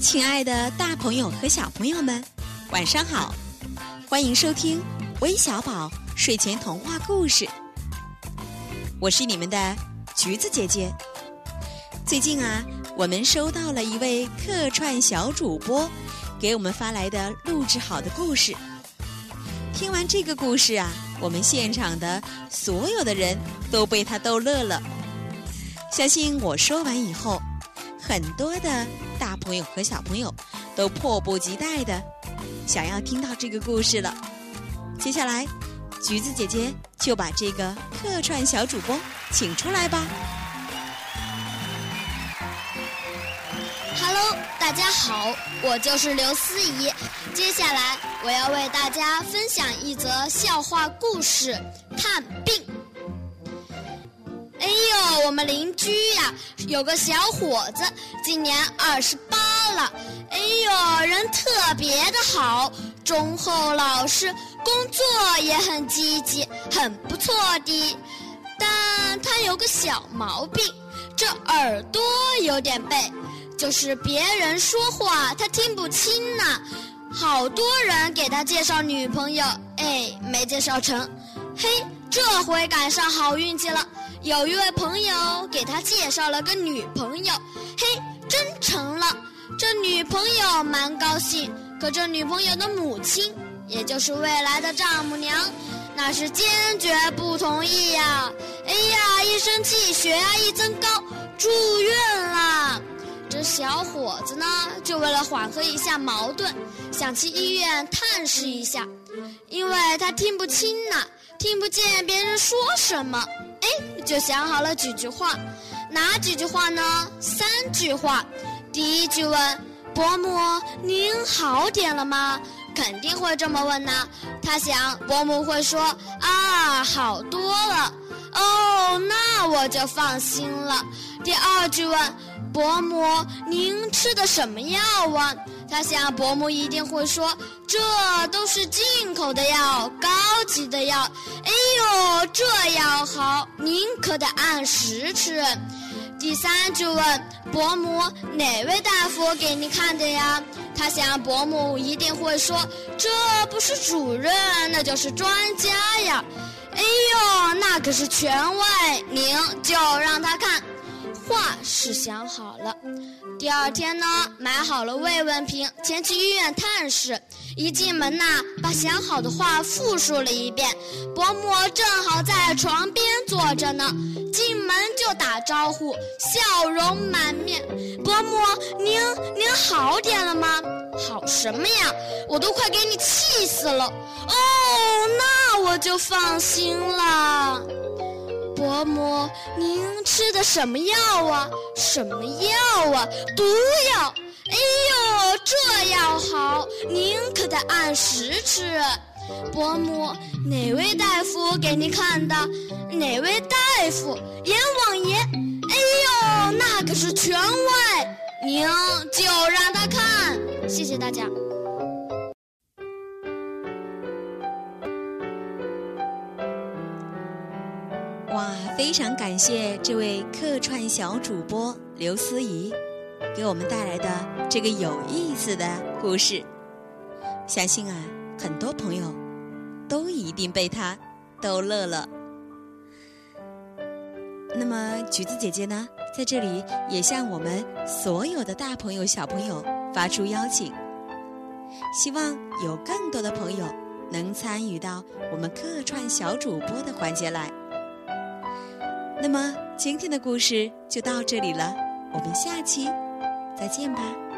亲爱的，大朋友和小朋友们，晚上好！欢迎收听微小宝睡前童话故事。我是你们的橘子姐姐。最近啊，我们收到了一位客串小主播给我们发来的录制好的故事。听完这个故事啊，我们现场的所有的人都被他逗乐了。相信我说完以后。很多的大朋友和小朋友都迫不及待的想要听到这个故事了。接下来，橘子姐姐就把这个客串小主播请出来吧。Hello，大家好，我就是刘思怡。接下来我要为大家分享一则笑话故事——看病。我们邻居呀，有个小伙子，今年二十八了。哎呦，人特别的好，忠厚老实，工作也很积极，很不错的。但他有个小毛病，这耳朵有点背，就是别人说话他听不清呐。好多人给他介绍女朋友，哎，没介绍成。嘿，这回赶上好运气了。有一位朋友给他介绍了个女朋友，嘿，真成了。这女朋友蛮高兴，可这女朋友的母亲，也就是未来的丈母娘，那是坚决不同意呀。哎呀，一生气血压一增高，住院了。这小伙子呢，就为了缓和一下矛盾，想去医院探视一下，因为他听不清呐，听不见别人说什么。就想好了几句话，哪几句话呢？三句话。第一句问伯母：“您好点了吗？”肯定会这么问呐。他想伯母会说：“啊，好多了。”哦，那我就放心了。第二句问伯母：“您吃的什么药啊？”他想伯母一定会说：“这都是进口的药，高级的药。”哎呦，这药好，您可得按时吃。第三句问伯母：“哪位大夫给你看的呀？”他想伯母一定会说：“这不是主任，那就是专家呀。”哎呦，那可是权威，您就让他看。是想好了，第二天呢，买好了慰问品，前去医院探视。一进门呐，把想好的话复述了一遍。伯母正好在床边坐着呢，进门就打招呼，笑容满面。伯母，您您好点了吗？好什么呀？我都快给你气死了。哦，那我就放心了。伯母，您吃的什么药啊？什么药啊？毒药！哎呦，这药好，您可得按时吃。伯母，哪位大夫给您看的？哪位大夫？阎王爷！哎呦，那可是权威，您就让他看。谢谢大家。哇，非常感谢这位客串小主播刘思怡，给我们带来的这个有意思的故事。相信啊，很多朋友都一定被他逗乐了。那么，橘子姐姐呢，在这里也向我们所有的大朋友、小朋友发出邀请，希望有更多的朋友能参与到我们客串小主播的环节来。那么今天的故事就到这里了，我们下期再见吧。